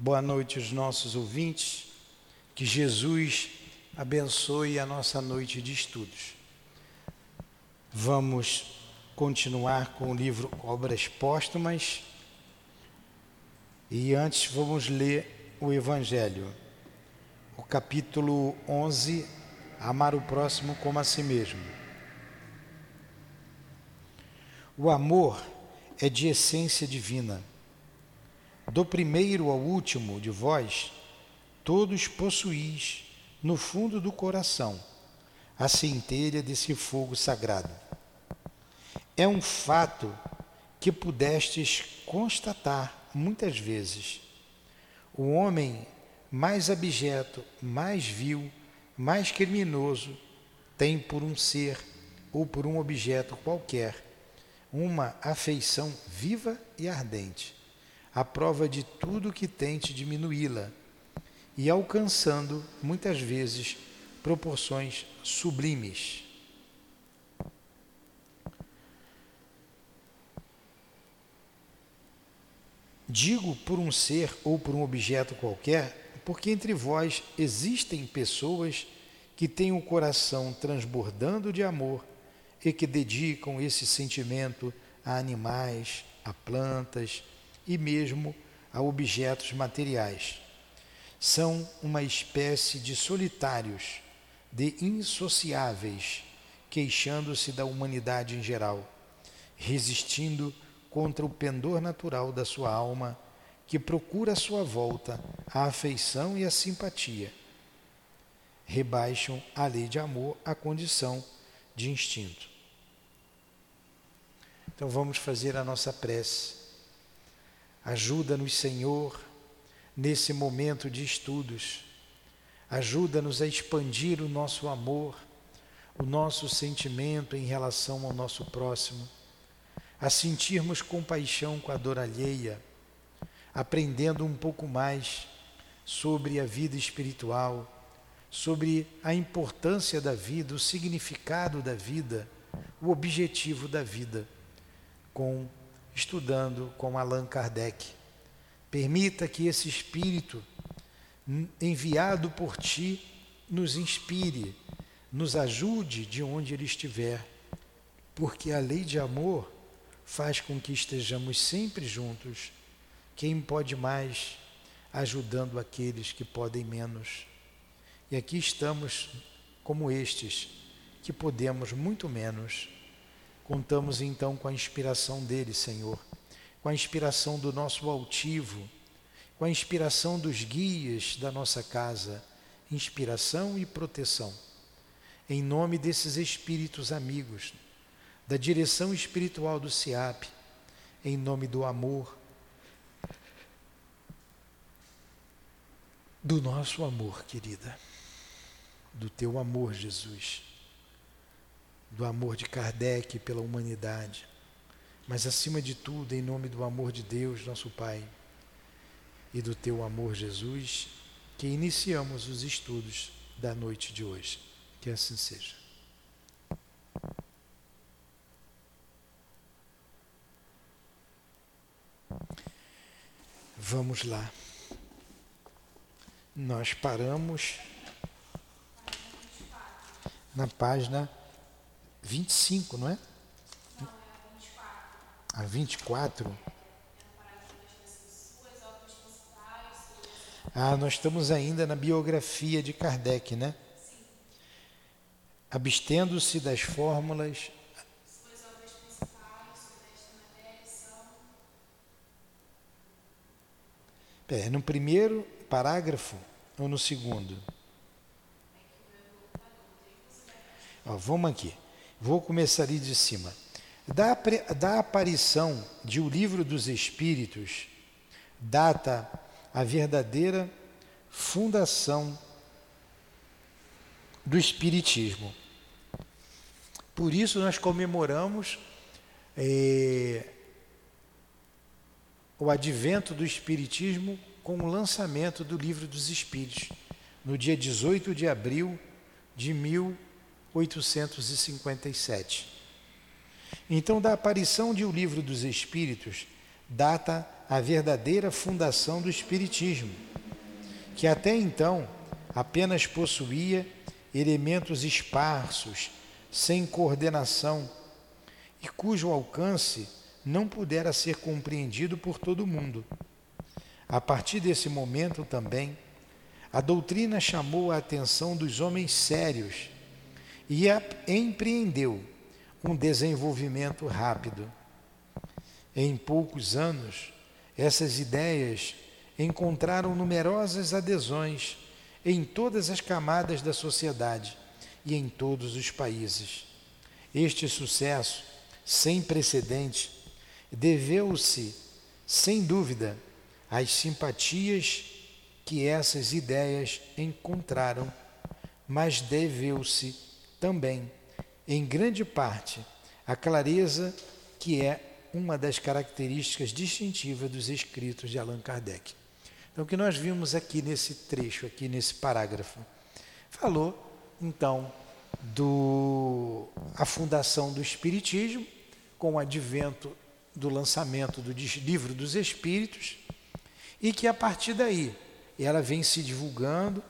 Boa noite aos nossos ouvintes. Que Jesus abençoe a nossa noite de estudos. Vamos continuar com o livro Obras Póstumas. E antes vamos ler o Evangelho, o capítulo 11, Amar o próximo como a si mesmo. O amor é de essência divina. Do primeiro ao último de vós, todos possuís no fundo do coração a centelha desse fogo sagrado. É um fato que pudestes constatar muitas vezes. O homem mais abjeto, mais vil, mais criminoso tem por um ser ou por um objeto qualquer uma afeição viva e ardente, à prova de tudo que tente diminuí-la e alcançando muitas vezes proporções sublimes. Digo por um ser ou por um objeto qualquer, porque entre vós existem pessoas que têm o coração transbordando de amor e que dedicam esse sentimento a animais, a plantas e mesmo a objetos materiais. São uma espécie de solitários, de insociáveis, queixando-se da humanidade em geral, resistindo contra o pendor natural da sua alma, que procura à sua volta a afeição e a simpatia. Rebaixam a lei de amor à condição de instinto. Então vamos fazer a nossa prece. Ajuda-nos, Senhor, nesse momento de estudos. Ajuda-nos a expandir o nosso amor, o nosso sentimento em relação ao nosso próximo a sentirmos compaixão com a dor alheia, aprendendo um pouco mais sobre a vida espiritual, sobre a importância da vida, o significado da vida, o objetivo da vida, com estudando com Allan Kardec. Permita que esse espírito enviado por ti nos inspire, nos ajude de onde ele estiver, porque a lei de amor faz com que estejamos sempre juntos. Quem pode mais, ajudando aqueles que podem menos. E aqui estamos como estes, que podemos muito menos. Contamos então com a inspiração dele, Senhor, com a inspiração do nosso altivo, com a inspiração dos guias da nossa casa, inspiração e proteção. Em nome desses espíritos amigos, da direção espiritual do SIAP, em nome do amor, do nosso amor, querida, do teu amor, Jesus, do amor de Kardec pela humanidade, mas acima de tudo, em nome do amor de Deus, nosso Pai, e do teu amor, Jesus, que iniciamos os estudos da noite de hoje. Que assim seja. Vamos lá. Nós paramos na página 25, não é? A 24. Ah, nós estamos ainda na biografia de Kardec, né? Abstendo-se das fórmulas É, no primeiro parágrafo ou no segundo? Ó, vamos aqui. Vou começar ali de cima. Da, da aparição de O Livro dos Espíritos, data a verdadeira fundação do Espiritismo. Por isso nós comemoramos eh, o advento do Espiritismo com o lançamento do Livro dos Espíritos, no dia 18 de abril de 1857. Então, da aparição de O Livro dos Espíritos, data a verdadeira fundação do Espiritismo, que até então apenas possuía elementos esparsos, sem coordenação, e cujo alcance não pudera ser compreendido por todo mundo. A partir desse momento também, a doutrina chamou a atenção dos homens sérios e empreendeu um desenvolvimento rápido. Em poucos anos, essas ideias encontraram numerosas adesões em todas as camadas da sociedade e em todos os países. Este sucesso, sem precedente, deveu-se, sem dúvida, às simpatias que essas ideias encontraram, mas deveu-se também, em grande parte, à clareza que é uma das características distintivas dos escritos de Allan Kardec. Então, o que nós vimos aqui nesse trecho, aqui nesse parágrafo, falou então do a fundação do espiritismo com o advento do lançamento do livro dos espíritos e que a partir daí ela vem se divulgando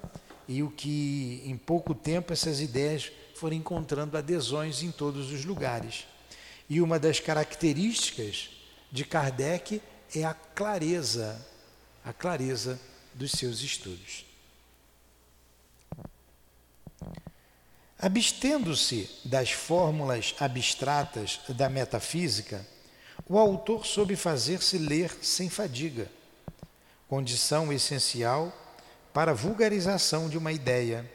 e o que em pouco tempo essas ideias foram encontrando adesões em todos os lugares. E uma das características de Kardec é a clareza, a clareza dos seus estudos. Abstendo-se das fórmulas abstratas da metafísica, o autor soube fazer-se ler sem fadiga, condição essencial para a vulgarização de uma ideia.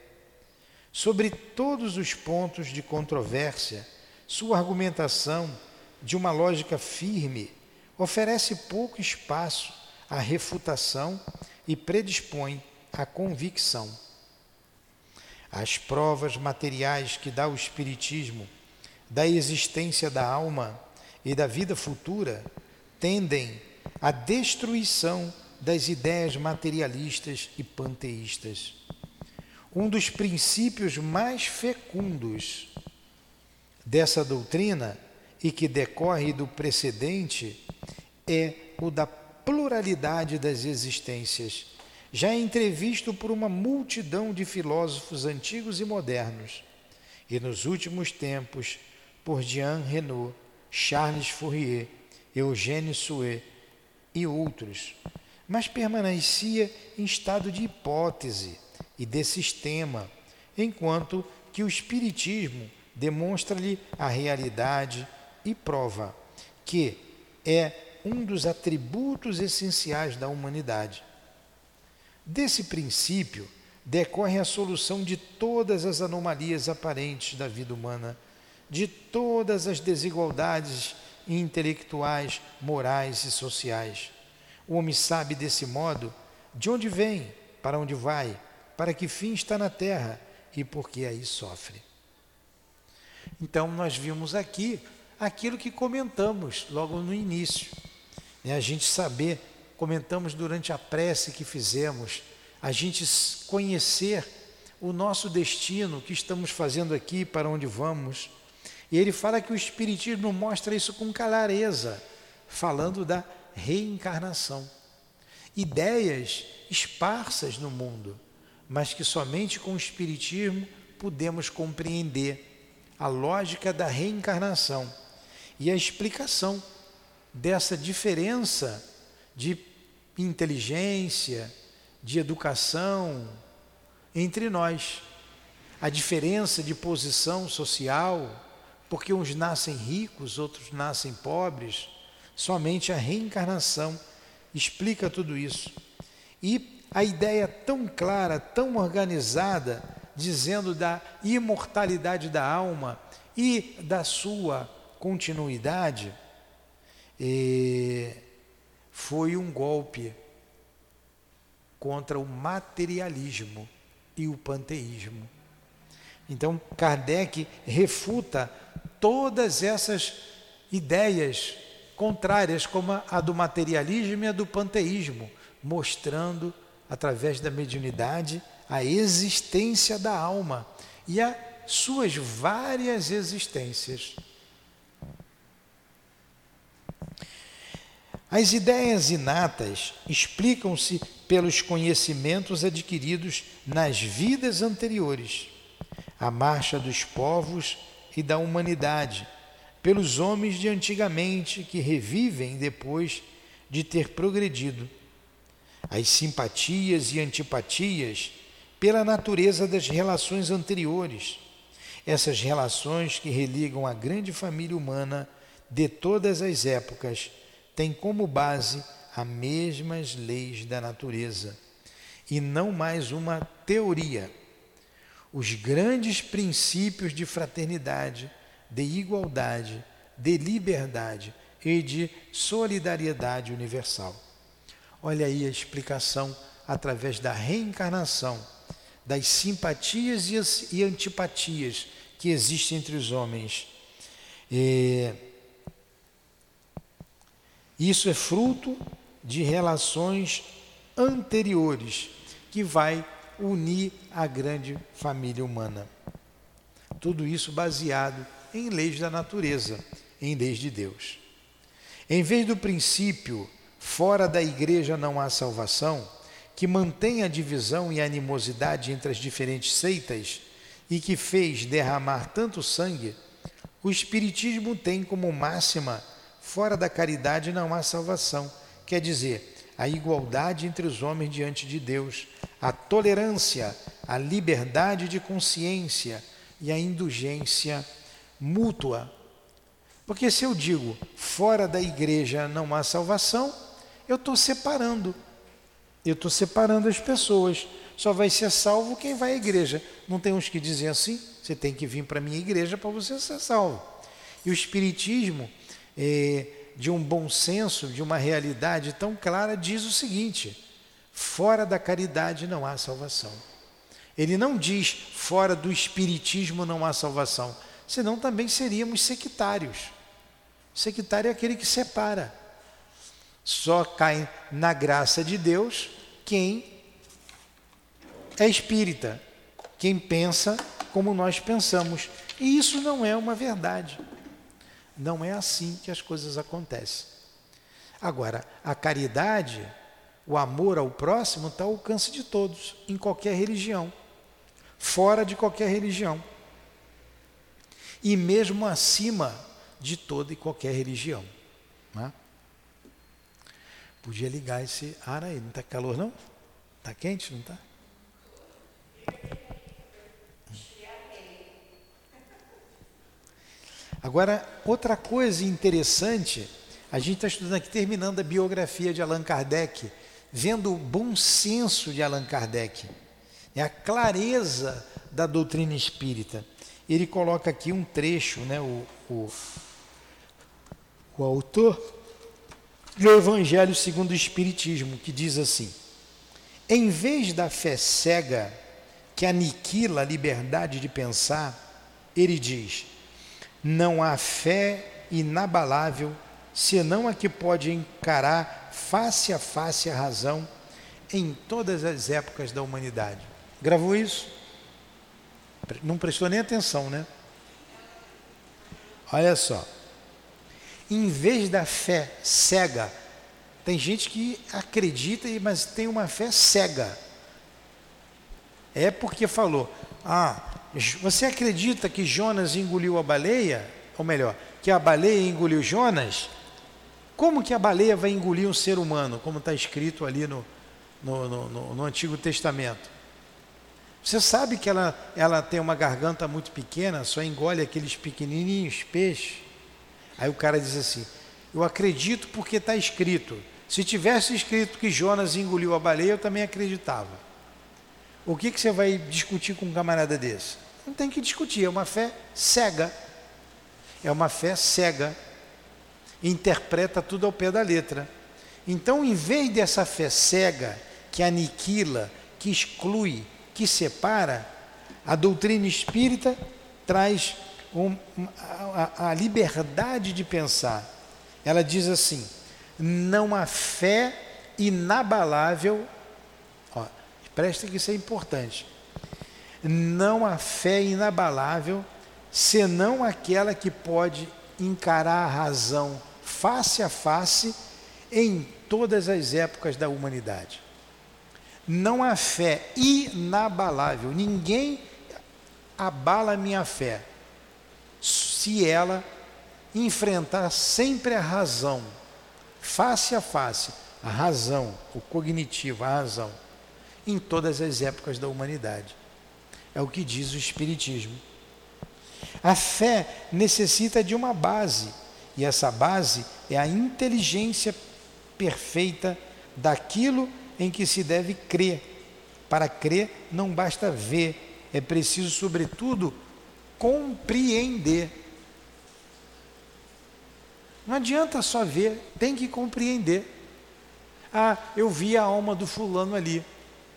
Sobre todos os pontos de controvérsia, sua argumentação, de uma lógica firme, oferece pouco espaço à refutação e predispõe à convicção. As provas materiais que dá o Espiritismo da existência da alma e da vida futura tendem à destruição das ideias materialistas e panteístas. Um dos princípios mais fecundos dessa doutrina e que decorre do precedente é o da pluralidade das existências, já entrevisto por uma multidão de filósofos antigos e modernos, e nos últimos tempos por Jean Renault, Charles Fourier, Eugène Souet e outros, mas permanecia em estado de hipótese e de sistema, enquanto que o Espiritismo demonstra-lhe a realidade e prova que é um dos atributos essenciais da humanidade. Desse princípio decorre a solução de todas as anomalias aparentes da vida humana de todas as desigualdades intelectuais, morais e sociais. O homem sabe desse modo de onde vem, para onde vai, para que fim está na terra e por que aí sofre. Então, nós vimos aqui aquilo que comentamos logo no início. Né? A gente saber, comentamos durante a prece que fizemos, a gente conhecer o nosso destino, o que estamos fazendo aqui, para onde vamos e ele fala que o Espiritismo mostra isso com clareza, falando da reencarnação. Ideias esparsas no mundo, mas que somente com o Espiritismo podemos compreender a lógica da reencarnação e a explicação dessa diferença de inteligência, de educação entre nós, a diferença de posição social, porque uns nascem ricos, outros nascem pobres. Somente a reencarnação explica tudo isso. E a ideia tão clara, tão organizada, dizendo da imortalidade da alma e da sua continuidade, foi um golpe contra o materialismo e o panteísmo. Então, Kardec refuta todas essas ideias contrárias, como a do materialismo e a do panteísmo, mostrando, através da mediunidade, a existência da alma e as suas várias existências. As ideias inatas explicam-se pelos conhecimentos adquiridos nas vidas anteriores, a marcha dos povos e da humanidade, pelos homens de antigamente que revivem depois de ter progredido. As simpatias e antipatias pela natureza das relações anteriores, essas relações que religam a grande família humana de todas as épocas têm como base as mesmas leis da natureza e não mais uma teoria. Os grandes princípios de fraternidade, de igualdade, de liberdade e de solidariedade universal. Olha aí a explicação através da reencarnação das simpatias e antipatias que existem entre os homens. E isso é fruto de relações anteriores que vai unir a grande família humana. Tudo isso baseado em leis da natureza, em leis de Deus. Em vez do princípio, fora da igreja não há salvação, que mantém a divisão e a animosidade entre as diferentes seitas e que fez derramar tanto sangue, o Espiritismo tem como máxima: fora da caridade não há salvação. Quer dizer, a igualdade entre os homens diante de Deus, a tolerância, a liberdade de consciência e a indulgência mútua. Porque se eu digo fora da igreja não há salvação, eu estou separando eu estou separando as pessoas. Só vai ser salvo quem vai à igreja. Não tem uns que dizem assim? Você tem que vir para a minha igreja para você ser salvo. E o Espiritismo, é, de um bom senso, de uma realidade tão clara, diz o seguinte: fora da caridade não há salvação. Ele não diz fora do Espiritismo não há salvação, senão também seríamos sectários. Sectário é aquele que separa. Só cai na graça de Deus quem é espírita, quem pensa como nós pensamos. E isso não é uma verdade. Não é assim que as coisas acontecem. Agora, a caridade, o amor ao próximo está ao alcance de todos, em qualquer religião, fora de qualquer religião. E mesmo acima de toda e qualquer religião. Podia ligar esse ar aí. Não está calor, não? Está quente, não está? Agora, outra coisa interessante, a gente está estudando aqui, terminando a biografia de Allan Kardec, vendo o bom senso de Allan Kardec, é a clareza da doutrina espírita. Ele coloca aqui um trecho, né, o, o, o autor do Evangelho segundo o Espiritismo, que diz assim: em vez da fé cega que aniquila a liberdade de pensar, ele diz: não há fé inabalável senão a que pode encarar face a face a razão em todas as épocas da humanidade. Gravou isso? Não prestou nem atenção, né? Olha só em vez da fé cega, tem gente que acredita, mas tem uma fé cega. É porque falou: Ah, você acredita que Jonas engoliu a baleia? Ou melhor, que a baleia engoliu Jonas? Como que a baleia vai engolir um ser humano, como está escrito ali no, no, no, no, Antigo Testamento? Você sabe que ela, ela tem uma garganta muito pequena, só engole aqueles pequenininhos peixes. Aí o cara diz assim: Eu acredito porque está escrito. Se tivesse escrito que Jonas engoliu a baleia, eu também acreditava. O que, que você vai discutir com um camarada desse? Não tem que discutir, é uma fé cega. É uma fé cega. Interpreta tudo ao pé da letra. Então, em vez dessa fé cega, que aniquila, que exclui, que separa, a doutrina espírita traz um, a, a liberdade de pensar. Ela diz assim: não há fé inabalável. Ó, presta que isso é importante. Não há fé inabalável senão aquela que pode encarar a razão face a face em todas as épocas da humanidade. Não há fé inabalável, ninguém abala a minha fé se ela enfrentar sempre a razão, face a face, a razão, o cognitivo, a razão, em todas as épocas da humanidade. É o que diz o Espiritismo. A fé necessita de uma base, e essa base é a inteligência perfeita daquilo em que se deve crer. Para crer não basta ver, é preciso, sobretudo, compreender. Não adianta só ver, tem que compreender. Ah, eu vi a alma do fulano ali.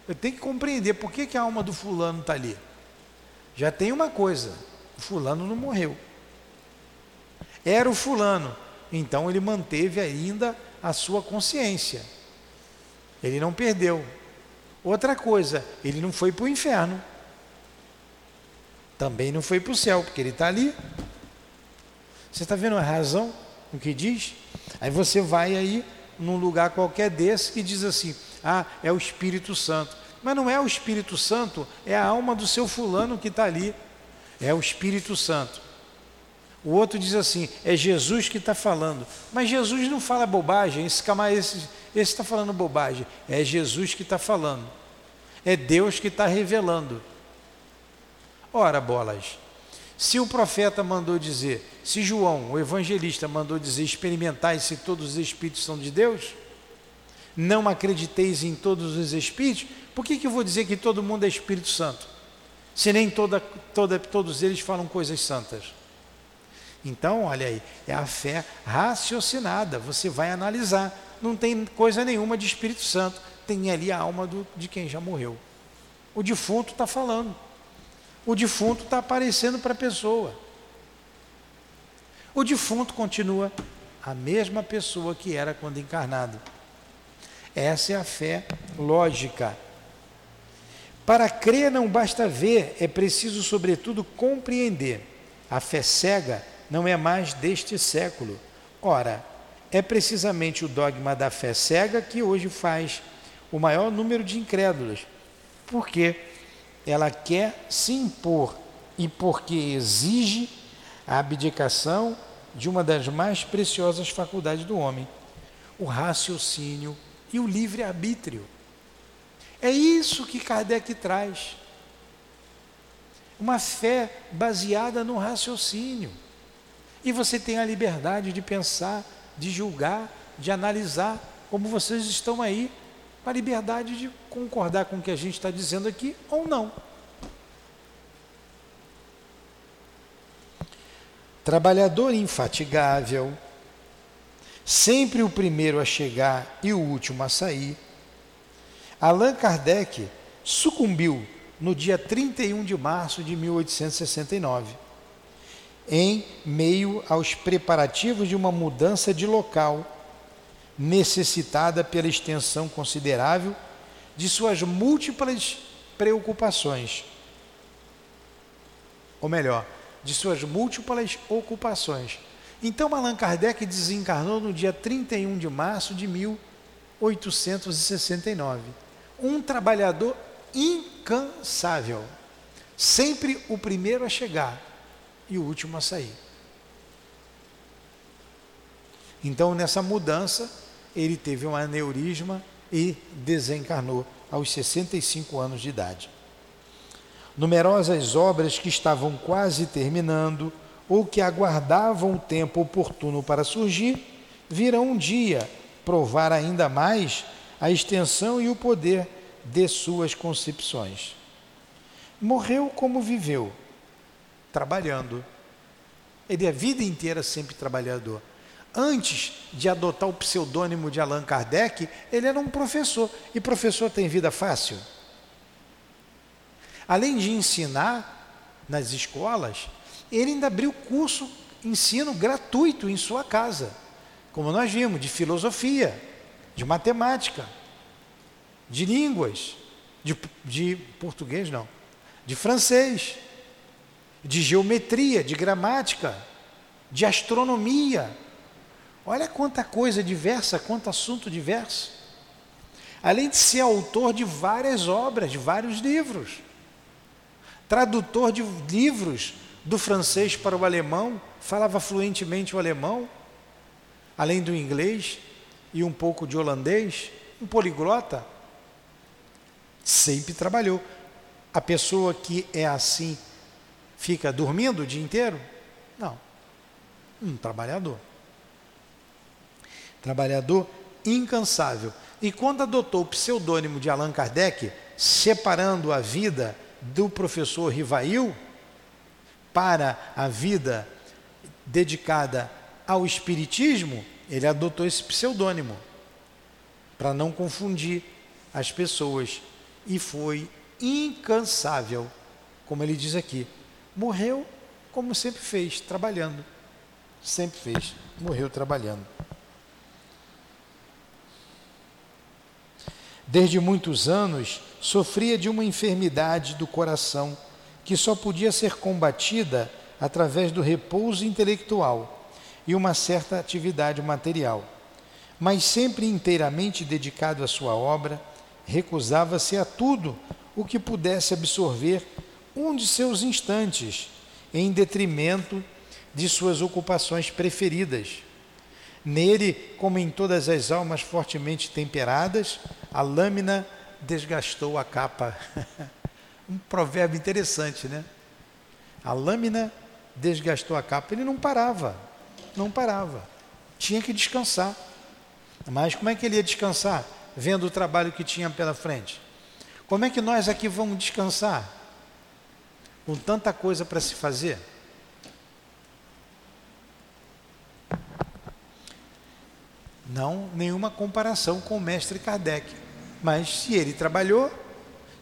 Eu tenho que compreender por que, que a alma do fulano está ali. Já tem uma coisa: o fulano não morreu. Era o fulano, então ele manteve ainda a sua consciência. Ele não perdeu. Outra coisa, ele não foi para o inferno. Também não foi para o céu, porque ele está ali. Você está vendo a razão no que diz? Aí você vai aí num lugar qualquer desse e diz assim: ah, é o Espírito Santo. Mas não é o Espírito Santo, é a alma do seu fulano que está ali. É o Espírito Santo. O outro diz assim: é Jesus que está falando. Mas Jesus não fala bobagem, esse esse está falando bobagem. É Jesus que está falando. É Deus que está revelando. Ora, bolas, se o profeta mandou dizer, se João, o evangelista, mandou dizer, experimentai se todos os espíritos são de Deus, não acrediteis em todos os espíritos, por que, que eu vou dizer que todo mundo é Espírito Santo? Se nem toda, toda, todos eles falam coisas santas. Então, olha aí, é a fé raciocinada, você vai analisar. Não tem coisa nenhuma de Espírito Santo, tem ali a alma do, de quem já morreu. O defunto está falando. O defunto está aparecendo para a pessoa. O defunto continua a mesma pessoa que era quando encarnado. Essa é a fé lógica. Para crer não basta ver, é preciso, sobretudo, compreender. A fé cega não é mais deste século. Ora, é precisamente o dogma da fé cega que hoje faz o maior número de incrédulos, porque ela quer se impor e porque exige a abdicação de uma das mais preciosas faculdades do homem, o raciocínio e o livre-arbítrio. É isso que Kardec traz. Uma fé baseada no raciocínio. E você tem a liberdade de pensar, de julgar, de analisar, como vocês estão aí, com a liberdade de concordar com o que a gente está dizendo aqui ou não. Trabalhador infatigável, sempre o primeiro a chegar e o último a sair, Allan Kardec sucumbiu no dia 31 de março de 1869 em meio aos preparativos de uma mudança de local, necessitada pela extensão considerável de suas múltiplas preocupações. Ou melhor, de suas múltiplas ocupações. Então, Allan Kardec desencarnou no dia 31 de março de 1869. Um trabalhador incansável, sempre o primeiro a chegar e o último a sair. Então, nessa mudança, ele teve um aneurisma e desencarnou aos 65 anos de idade. Numerosas obras que estavam quase terminando ou que aguardavam o tempo oportuno para surgir, virão um dia provar ainda mais a extensão e o poder de suas concepções. Morreu como viveu, trabalhando. Ele é a vida inteira sempre trabalhador. Antes de adotar o pseudônimo de Allan Kardec, ele era um professor. E professor tem vida fácil? Além de ensinar nas escolas, ele ainda abriu curso, ensino gratuito em sua casa, como nós vimos, de filosofia, de matemática, de línguas, de, de português não, de francês de geometria, de gramática, de astronomia. Olha quanta coisa diversa, quanto assunto diverso. Além de ser autor de várias obras, de vários livros. Tradutor de livros do francês para o alemão, falava fluentemente o alemão, além do inglês e um pouco de holandês, um poliglota. Sempre trabalhou. A pessoa que é assim fica dormindo o dia inteiro? Não. Um trabalhador. Trabalhador incansável. E quando adotou o pseudônimo de Allan Kardec, separando a vida do professor Rivail para a vida dedicada ao espiritismo, ele adotou esse pseudônimo para não confundir as pessoas e foi incansável, como ele diz aqui. Morreu como sempre fez, trabalhando. Sempre fez, morreu trabalhando. Desde muitos anos sofria de uma enfermidade do coração que só podia ser combatida através do repouso intelectual e uma certa atividade material. Mas sempre inteiramente dedicado à sua obra, recusava-se a tudo o que pudesse absorver um de seus instantes, em detrimento de suas ocupações preferidas. Nele, como em todas as almas fortemente temperadas, a lâmina desgastou a capa. um provérbio interessante, né? A lâmina desgastou a capa. Ele não parava, não parava. Tinha que descansar. Mas como é que ele ia descansar? Vendo o trabalho que tinha pela frente. Como é que nós aqui vamos descansar? Com tanta coisa para se fazer? Não, nenhuma comparação com o mestre Kardec. Mas se ele trabalhou,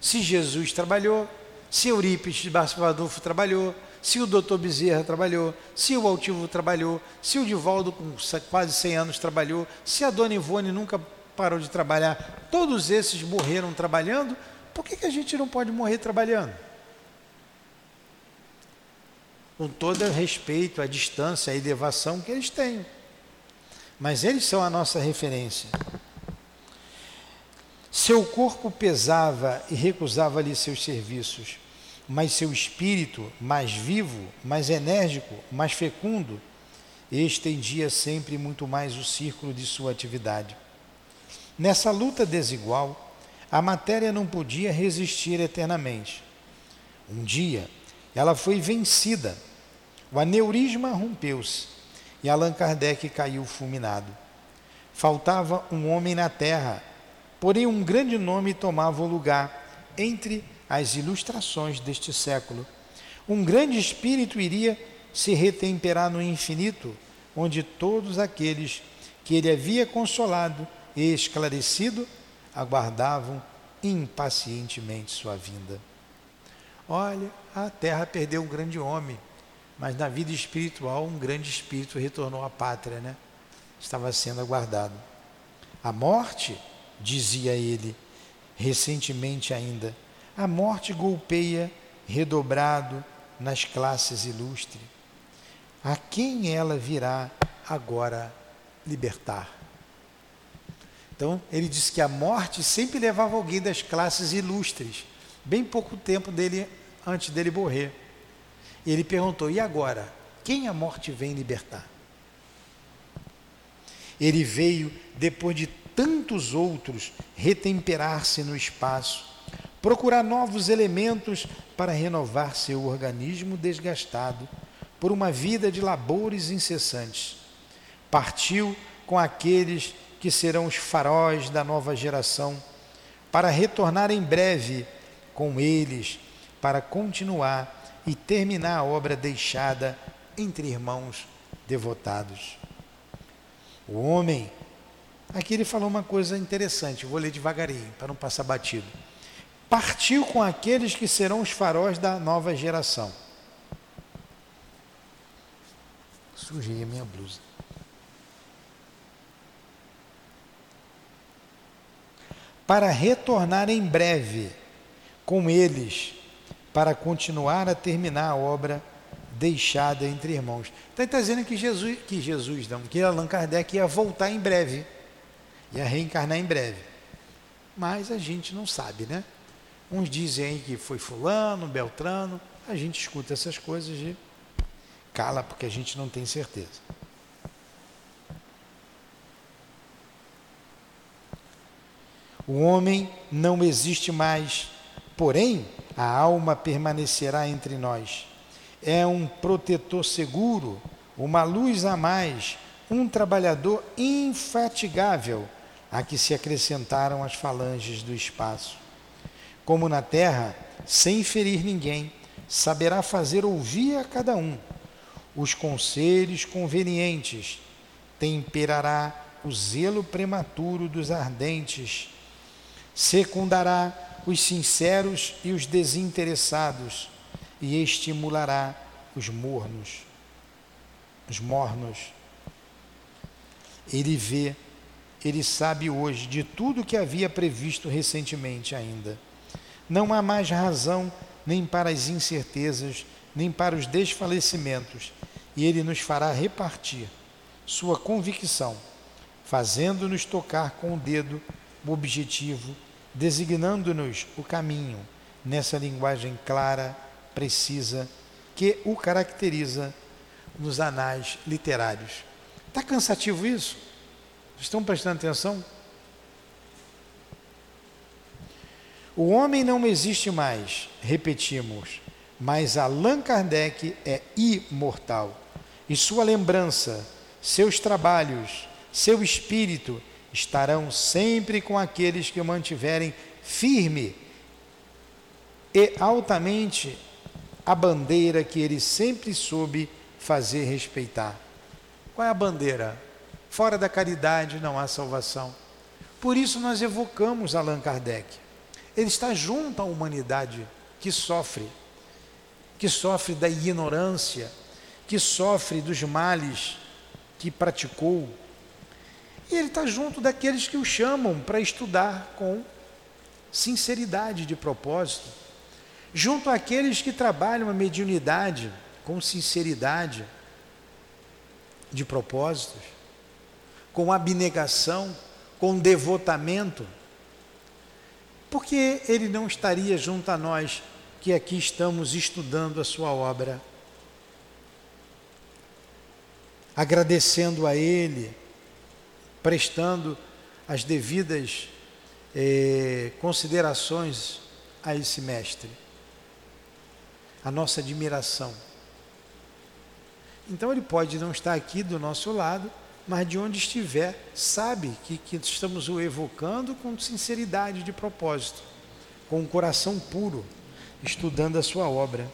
se Jesus trabalhou, se Eurípides Barçavadolfo trabalhou, se o doutor Bezerra trabalhou, se o Altivo trabalhou, se o Divaldo com quase 100 anos trabalhou, se a dona Ivone nunca parou de trabalhar, todos esses morreram trabalhando, por que, que a gente não pode morrer trabalhando? Com todo respeito à distância, à elevação que eles têm. Mas eles são a nossa referência. Seu corpo pesava e recusava-lhe seus serviços mas seu espírito, mais vivo, mais enérgico, mais fecundo, estendia sempre muito mais o círculo de sua atividade. Nessa luta desigual, a matéria não podia resistir eternamente. Um dia, ela foi vencida, o aneurisma rompeu-se e Allan Kardec caiu fulminado. Faltava um homem na terra, porém um grande nome tomava o lugar entre as ilustrações deste século. Um grande espírito iria se retemperar no infinito, onde todos aqueles que ele havia consolado e esclarecido aguardavam impacientemente sua vinda. Olha, a terra perdeu um grande homem, mas na vida espiritual um grande espírito retornou à pátria, né? Estava sendo aguardado. A morte, dizia ele recentemente ainda, a morte golpeia redobrado nas classes ilustres. A quem ela virá agora libertar? Então, ele diz que a morte sempre levava alguém das classes ilustres, bem pouco tempo dele antes dele morrer. E ele perguntou: "E agora, quem a morte vem libertar?" Ele veio depois de tantos outros retemperar-se no espaço procurar novos elementos para renovar seu organismo desgastado por uma vida de labores incessantes. Partiu com aqueles que serão os faróis da nova geração, para retornar em breve com eles, para continuar e terminar a obra deixada entre irmãos devotados. O homem, aqui ele falou uma coisa interessante, vou ler devagarinho, para não passar batido partiu com aqueles que serão os faróis da nova geração. Sujei a minha blusa. Para retornar em breve com eles, para continuar a terminar a obra deixada entre irmãos. Então está dizendo que Jesus, que Jesus não, que Allan Kardec ia voltar em breve, ia reencarnar em breve. Mas a gente não sabe, né? Uns dizem aí que foi fulano, Beltrano, a gente escuta essas coisas e cala porque a gente não tem certeza. O homem não existe mais, porém a alma permanecerá entre nós. É um protetor seguro, uma luz a mais, um trabalhador infatigável a que se acrescentaram as falanges do espaço. Como na terra, sem ferir ninguém, saberá fazer ouvir a cada um os conselhos convenientes, temperará o zelo prematuro dos ardentes secundará os sinceros e os desinteressados e estimulará os mornos, os mornos. Ele vê, ele sabe hoje de tudo que havia previsto recentemente ainda. Não há mais razão nem para as incertezas, nem para os desfalecimentos, e ele nos fará repartir sua convicção, fazendo-nos tocar com o dedo o objetivo designando-nos o caminho nessa linguagem clara, precisa, que o caracteriza nos anais literários. Está cansativo isso? Estão prestando atenção? O homem não existe mais, repetimos, mas Allan Kardec é imortal. E sua lembrança, seus trabalhos, seu espírito estarão sempre com aqueles que o mantiverem firme e altamente a bandeira que ele sempre soube fazer respeitar. Qual é a bandeira? Fora da caridade não há salvação. Por isso nós evocamos Allan Kardec. Ele está junto à humanidade que sofre, que sofre da ignorância, que sofre dos males que praticou, e ele está junto daqueles que o chamam para estudar com sinceridade de propósito, junto àqueles que trabalham a mediunidade com sinceridade de propósitos, com abnegação, com devotamento. Porque ele não estaria junto a nós que aqui estamos estudando a sua obra? Agradecendo a ele prestando as devidas eh, considerações a esse mestre, a nossa admiração. Então ele pode não estar aqui do nosso lado, mas de onde estiver, sabe que, que estamos o evocando com sinceridade de propósito, com um coração puro, estudando a sua obra.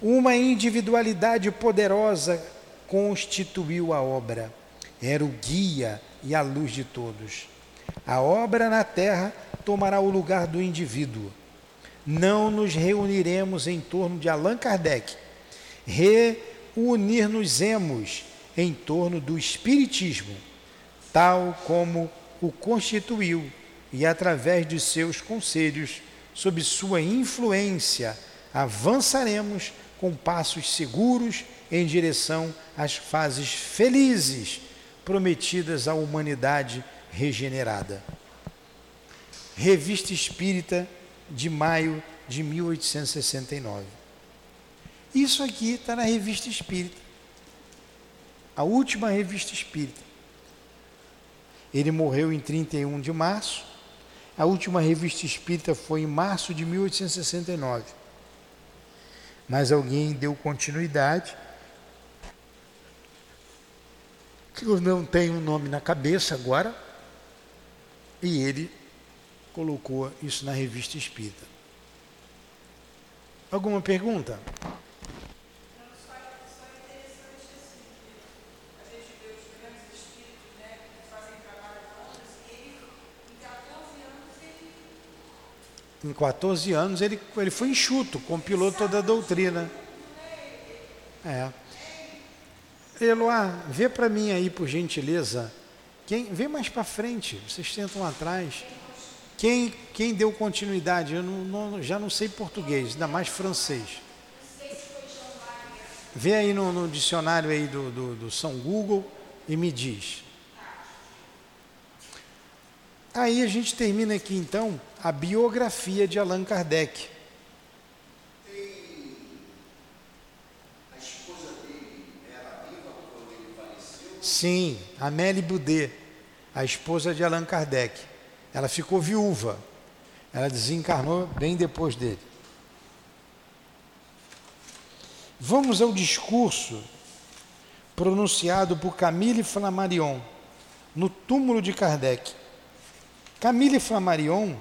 Uma individualidade poderosa constituiu a obra era o guia e a luz de todos. A obra na terra tomará o lugar do indivíduo. Não nos reuniremos em torno de Allan Kardec. Reunir-nos-emos em torno do Espiritismo, tal como o constituiu, e através de seus conselhos, sob sua influência, avançaremos com passos seguros em direção às fases felizes prometidas à humanidade regenerada. Revista Espírita de maio de 1869. Isso aqui está na Revista Espírita, a última Revista Espírita. Ele morreu em 31 de março. A última Revista Espírita foi em março de 1869. Mas alguém deu continuidade que eu não tenho o nome na cabeça agora, e ele colocou isso na revista espírita. Alguma pergunta? Em 14 anos ele, ele foi enxuto, compilou toda a doutrina. É. Eloá, vê para mim aí, por gentileza. Quem, vê mais para frente, vocês tentam atrás. Quem, quem deu continuidade? Eu não, não, já não sei português, ainda mais francês. Vê aí no, no dicionário aí do, do, do São Google e me diz. Aí a gente termina aqui então a biografia de Allan Kardec. Sim, Amélie Boudet, a esposa de Allan Kardec. Ela ficou viúva. Ela desencarnou bem depois dele. Vamos ao discurso pronunciado por Camille Flammarion no túmulo de Kardec. Camille Flammarion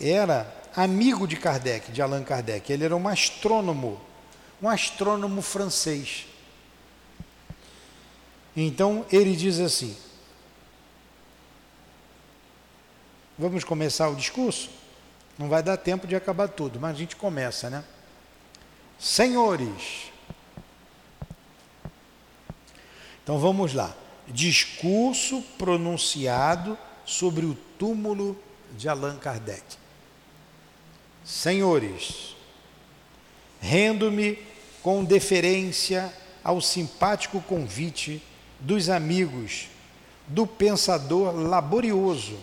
era amigo de Kardec, de Allan Kardec. Ele era um astrônomo, um astrônomo francês. Então ele diz assim: Vamos começar o discurso? Não vai dar tempo de acabar tudo, mas a gente começa, né? Senhores, então vamos lá. Discurso pronunciado sobre o túmulo de Allan Kardec. Senhores, rendo-me com deferência ao simpático convite dos amigos do pensador laborioso,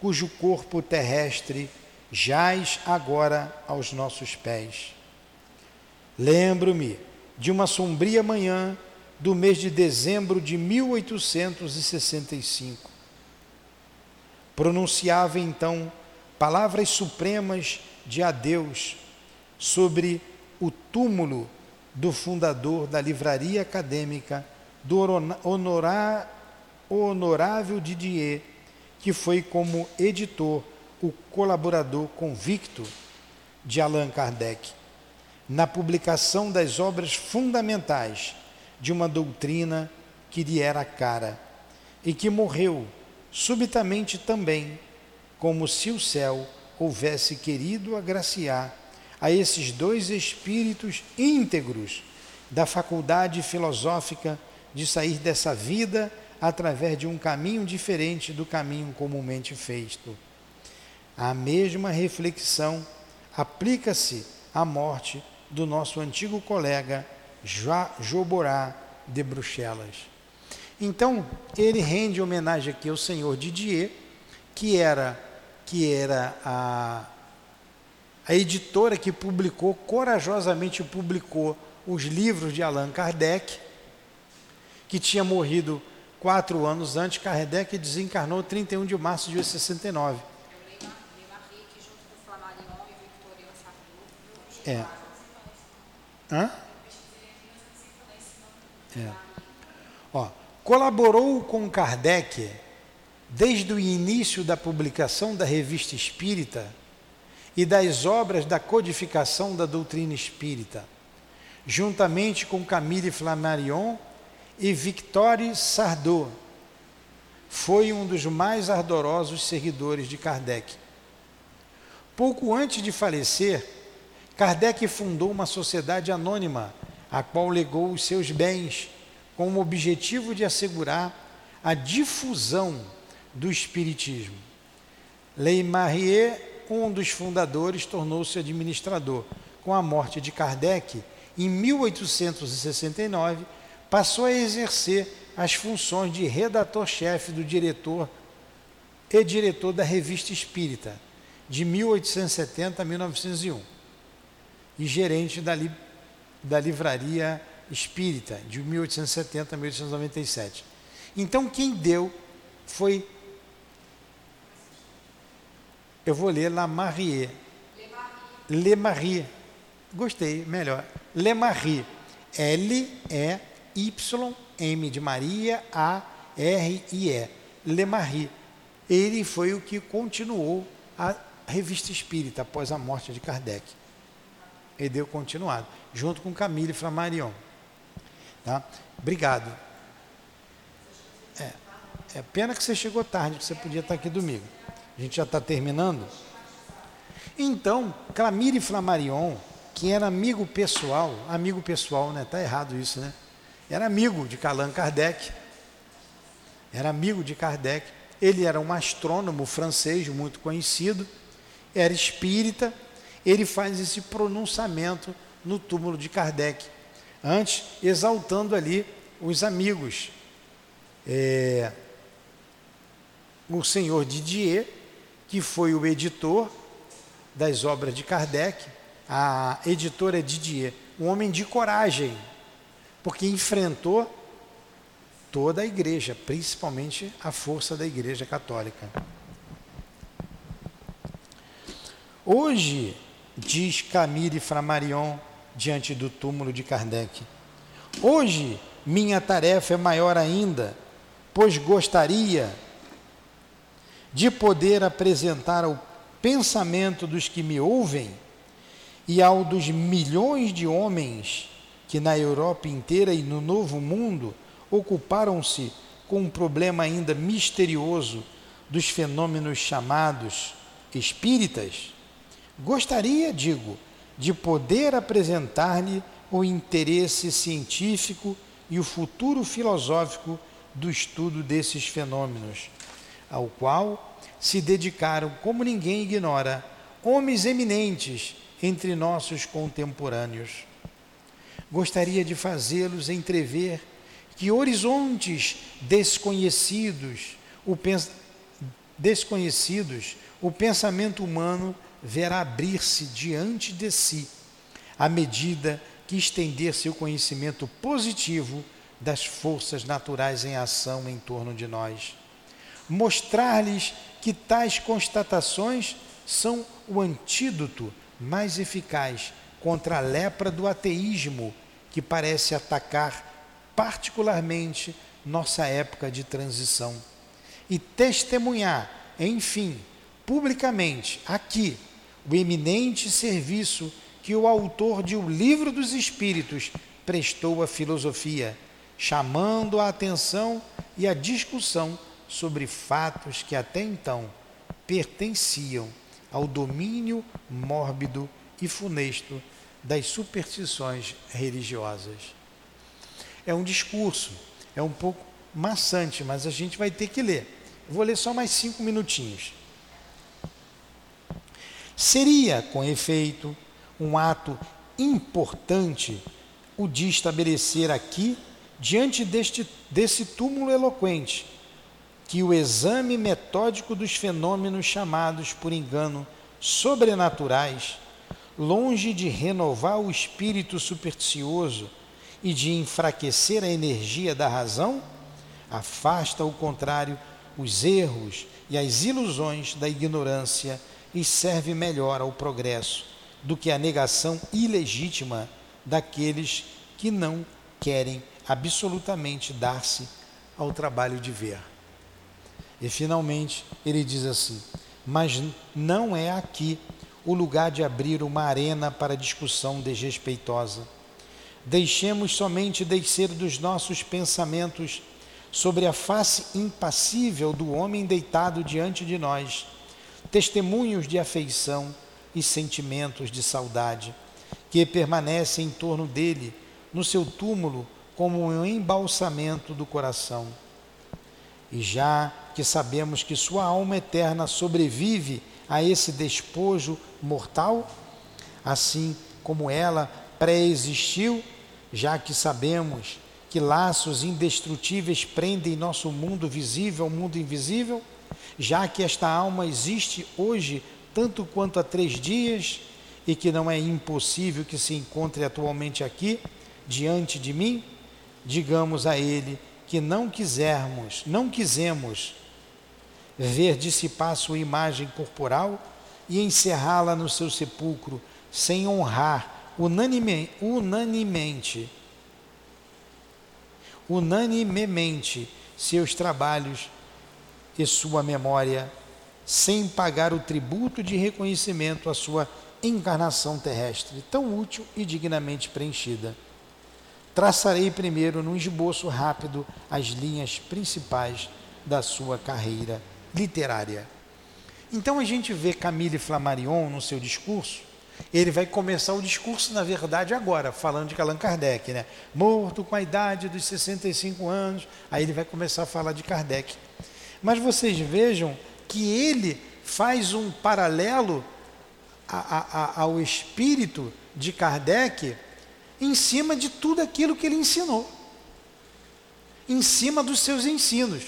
cujo corpo terrestre jaz agora aos nossos pés. Lembro-me de uma sombria manhã do mês de dezembro de 1865. Pronunciava então palavras supremas de adeus sobre o túmulo do fundador da livraria acadêmica do honorável Didier, que foi como editor o colaborador convicto de Allan Kardec, na publicação das obras fundamentais de uma doutrina que lhe era cara e que morreu subitamente também, como se o céu houvesse querido agraciar a esses dois espíritos íntegros da faculdade filosófica de sair dessa vida através de um caminho diferente do caminho comumente feito. A mesma reflexão aplica-se à morte do nosso antigo colega Joborá de Bruxelas. Então, ele rende homenagem aqui ao senhor Didier, que era, que era a, a editora que publicou, corajosamente publicou os livros de Allan Kardec, que tinha morrido quatro anos antes, Kardec desencarnou 31 de março de 69. É. Hã? É. Ó, colaborou com Kardec desde o início da publicação da Revista Espírita e das obras da codificação da doutrina espírita, juntamente com Camille Flammarion e Victoire Sardot. Foi um dos mais ardorosos seguidores de Kardec. Pouco antes de falecer, Kardec fundou uma sociedade anônima, a qual legou os seus bens, com o objetivo de assegurar a difusão do Espiritismo. Marie, um dos fundadores, tornou-se administrador. Com a morte de Kardec, em 1869, passou a exercer as funções de redator-chefe do diretor e diretor da Revista Espírita, de 1870 a 1901, e gerente da, li, da Livraria Espírita, de 1870 a 1897. Então, quem deu foi. Eu vou ler Lamarrie. Le Marie. Gostei, melhor. Le Marie. L-E Y-M de Maria, A-R-I-E, Lemarie. Ele foi o que continuou a revista espírita após a morte de Kardec. Ele deu continuado, junto com Camille Flammarion. Tá? Obrigado. É, é pena que você chegou tarde, que você podia estar aqui domingo. A gente já está terminando. Então, Camille Flammarion, que era amigo pessoal, amigo pessoal, né? Tá errado isso, né? Era amigo de Allan Kardec. Era amigo de Kardec. Ele era um astrônomo francês muito conhecido, era espírita. Ele faz esse pronunciamento no túmulo de Kardec, Antes, exaltando ali os amigos. É, o senhor Didier, que foi o editor das obras de Kardec, a editora Didier, um homem de coragem, porque enfrentou toda a igreja, principalmente a força da igreja católica. Hoje, diz Camille Flammarion diante do túmulo de Kardec, hoje minha tarefa é maior ainda, pois gostaria de poder apresentar ao pensamento dos que me ouvem e ao dos milhões de homens que na Europa inteira e no Novo Mundo ocuparam-se com um problema ainda misterioso dos fenômenos chamados espíritas, gostaria, digo, de poder apresentar-lhe o interesse científico e o futuro filosófico do estudo desses fenômenos, ao qual se dedicaram, como ninguém ignora, homens eminentes entre nossos contemporâneos. Gostaria de fazê-los entrever que horizontes desconhecidos, o pens desconhecidos, o pensamento humano verá abrir-se diante de si à medida que estender seu conhecimento positivo das forças naturais em ação em torno de nós. Mostrar-lhes que tais constatações são o antídoto mais eficaz contra a lepra do ateísmo que parece atacar particularmente nossa época de transição. E testemunhar, enfim, publicamente, aqui, o eminente serviço que o autor de O Livro dos Espíritos prestou à filosofia, chamando a atenção e a discussão sobre fatos que até então pertenciam ao domínio mórbido e funesto das superstições religiosas. É um discurso, é um pouco maçante, mas a gente vai ter que ler. Vou ler só mais cinco minutinhos. Seria, com efeito, um ato importante o de estabelecer aqui, diante deste, desse túmulo eloquente, que o exame metódico dos fenômenos chamados por engano sobrenaturais, longe de renovar o espírito supersticioso e de enfraquecer a energia da razão, afasta, ao contrário, os erros e as ilusões da ignorância e serve melhor ao progresso do que a negação ilegítima daqueles que não querem absolutamente dar-se ao trabalho de ver. E finalmente ele diz assim: Mas não é aqui o lugar de abrir uma arena para discussão desrespeitosa. Deixemos somente descer dos nossos pensamentos sobre a face impassível do homem deitado diante de nós testemunhos de afeição e sentimentos de saudade, que permanecem em torno dele, no seu túmulo, como um embalsamento do coração. E já que sabemos que sua alma eterna sobrevive a esse despojo mortal, assim como ela pré-existiu, já que sabemos que laços indestrutíveis prendem nosso mundo visível ao mundo invisível, já que esta alma existe hoje tanto quanto há três dias e que não é impossível que se encontre atualmente aqui, diante de mim, digamos a ele que não quisermos, não quisemos ver dissipar sua imagem corporal e encerrá-la no seu sepulcro, sem honrar unanime, unanimemente, unanimemente seus trabalhos e sua memória, sem pagar o tributo de reconhecimento à sua encarnação terrestre, tão útil e dignamente preenchida. Traçarei primeiro, num esboço rápido, as linhas principais da sua carreira literária. Então a gente vê Camille Flammarion no seu discurso, ele vai começar o discurso, na verdade, agora, falando de Allan Kardec, né? Morto com a idade dos 65 anos, aí ele vai começar a falar de Kardec. Mas vocês vejam que ele faz um paralelo a, a, a, ao espírito de Kardec em cima de tudo aquilo que ele ensinou, em cima dos seus ensinos.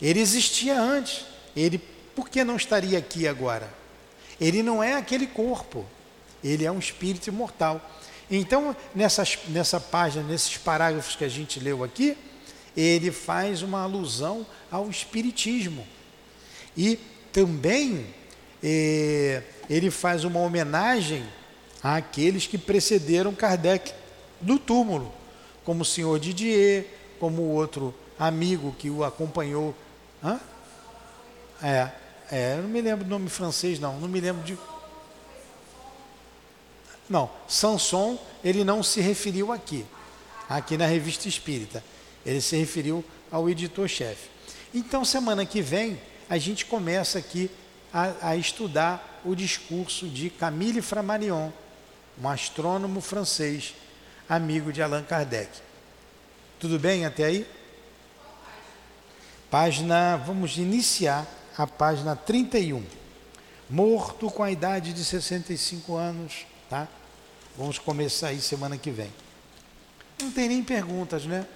Ele existia antes, ele por que não estaria aqui agora? Ele não é aquele corpo, ele é um espírito imortal. Então, nessas, nessa página, nesses parágrafos que a gente leu aqui, ele faz uma alusão ao espiritismo. E também eh, ele faz uma homenagem àqueles que precederam Kardec no túmulo, como o senhor Didier, como o outro amigo que o acompanhou. É, é, eu não me lembro do nome francês, não, não me lembro de. Não, Sanson, ele não se referiu aqui, aqui na revista espírita. Ele se referiu ao editor-chefe. Então, semana que vem, a gente começa aqui a, a estudar o discurso de Camille Flammarion, um astrônomo francês, amigo de Allan Kardec. Tudo bem até aí? Página, vamos iniciar a página 31. Morto com a idade de 65 anos, tá? Vamos começar aí semana que vem. Não tem nem perguntas, né?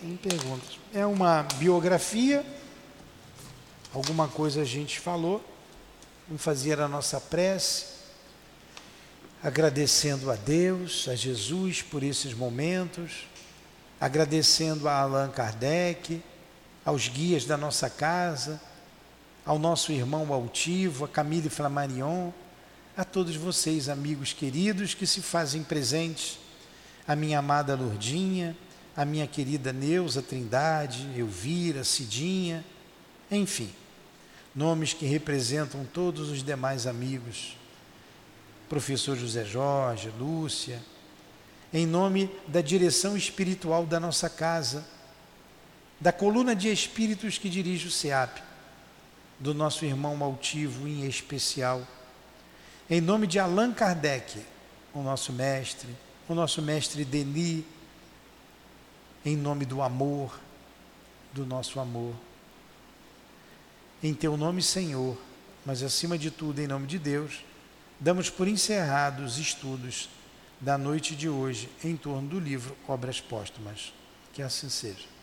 Tem perguntas. É uma biografia, alguma coisa a gente falou, vamos fazer a nossa prece, agradecendo a Deus, a Jesus por esses momentos, agradecendo a Allan Kardec, aos guias da nossa casa, ao nosso irmão altivo, a Camille Flammarion, a todos vocês, amigos queridos que se fazem presentes, a minha amada Lourdinha, a minha querida Neuza Trindade, Elvira, Cidinha, enfim, nomes que representam todos os demais amigos, professor José Jorge, Lúcia, em nome da direção espiritual da nossa casa, da coluna de espíritos que dirige o SEAP, do nosso irmão altivo em especial, em nome de Allan Kardec, o nosso mestre, o nosso mestre Denis, em nome do amor, do nosso amor. Em teu nome, Senhor, mas acima de tudo, em nome de Deus, damos por encerrados os estudos da noite de hoje em torno do livro Obras Póstumas. Que assim seja.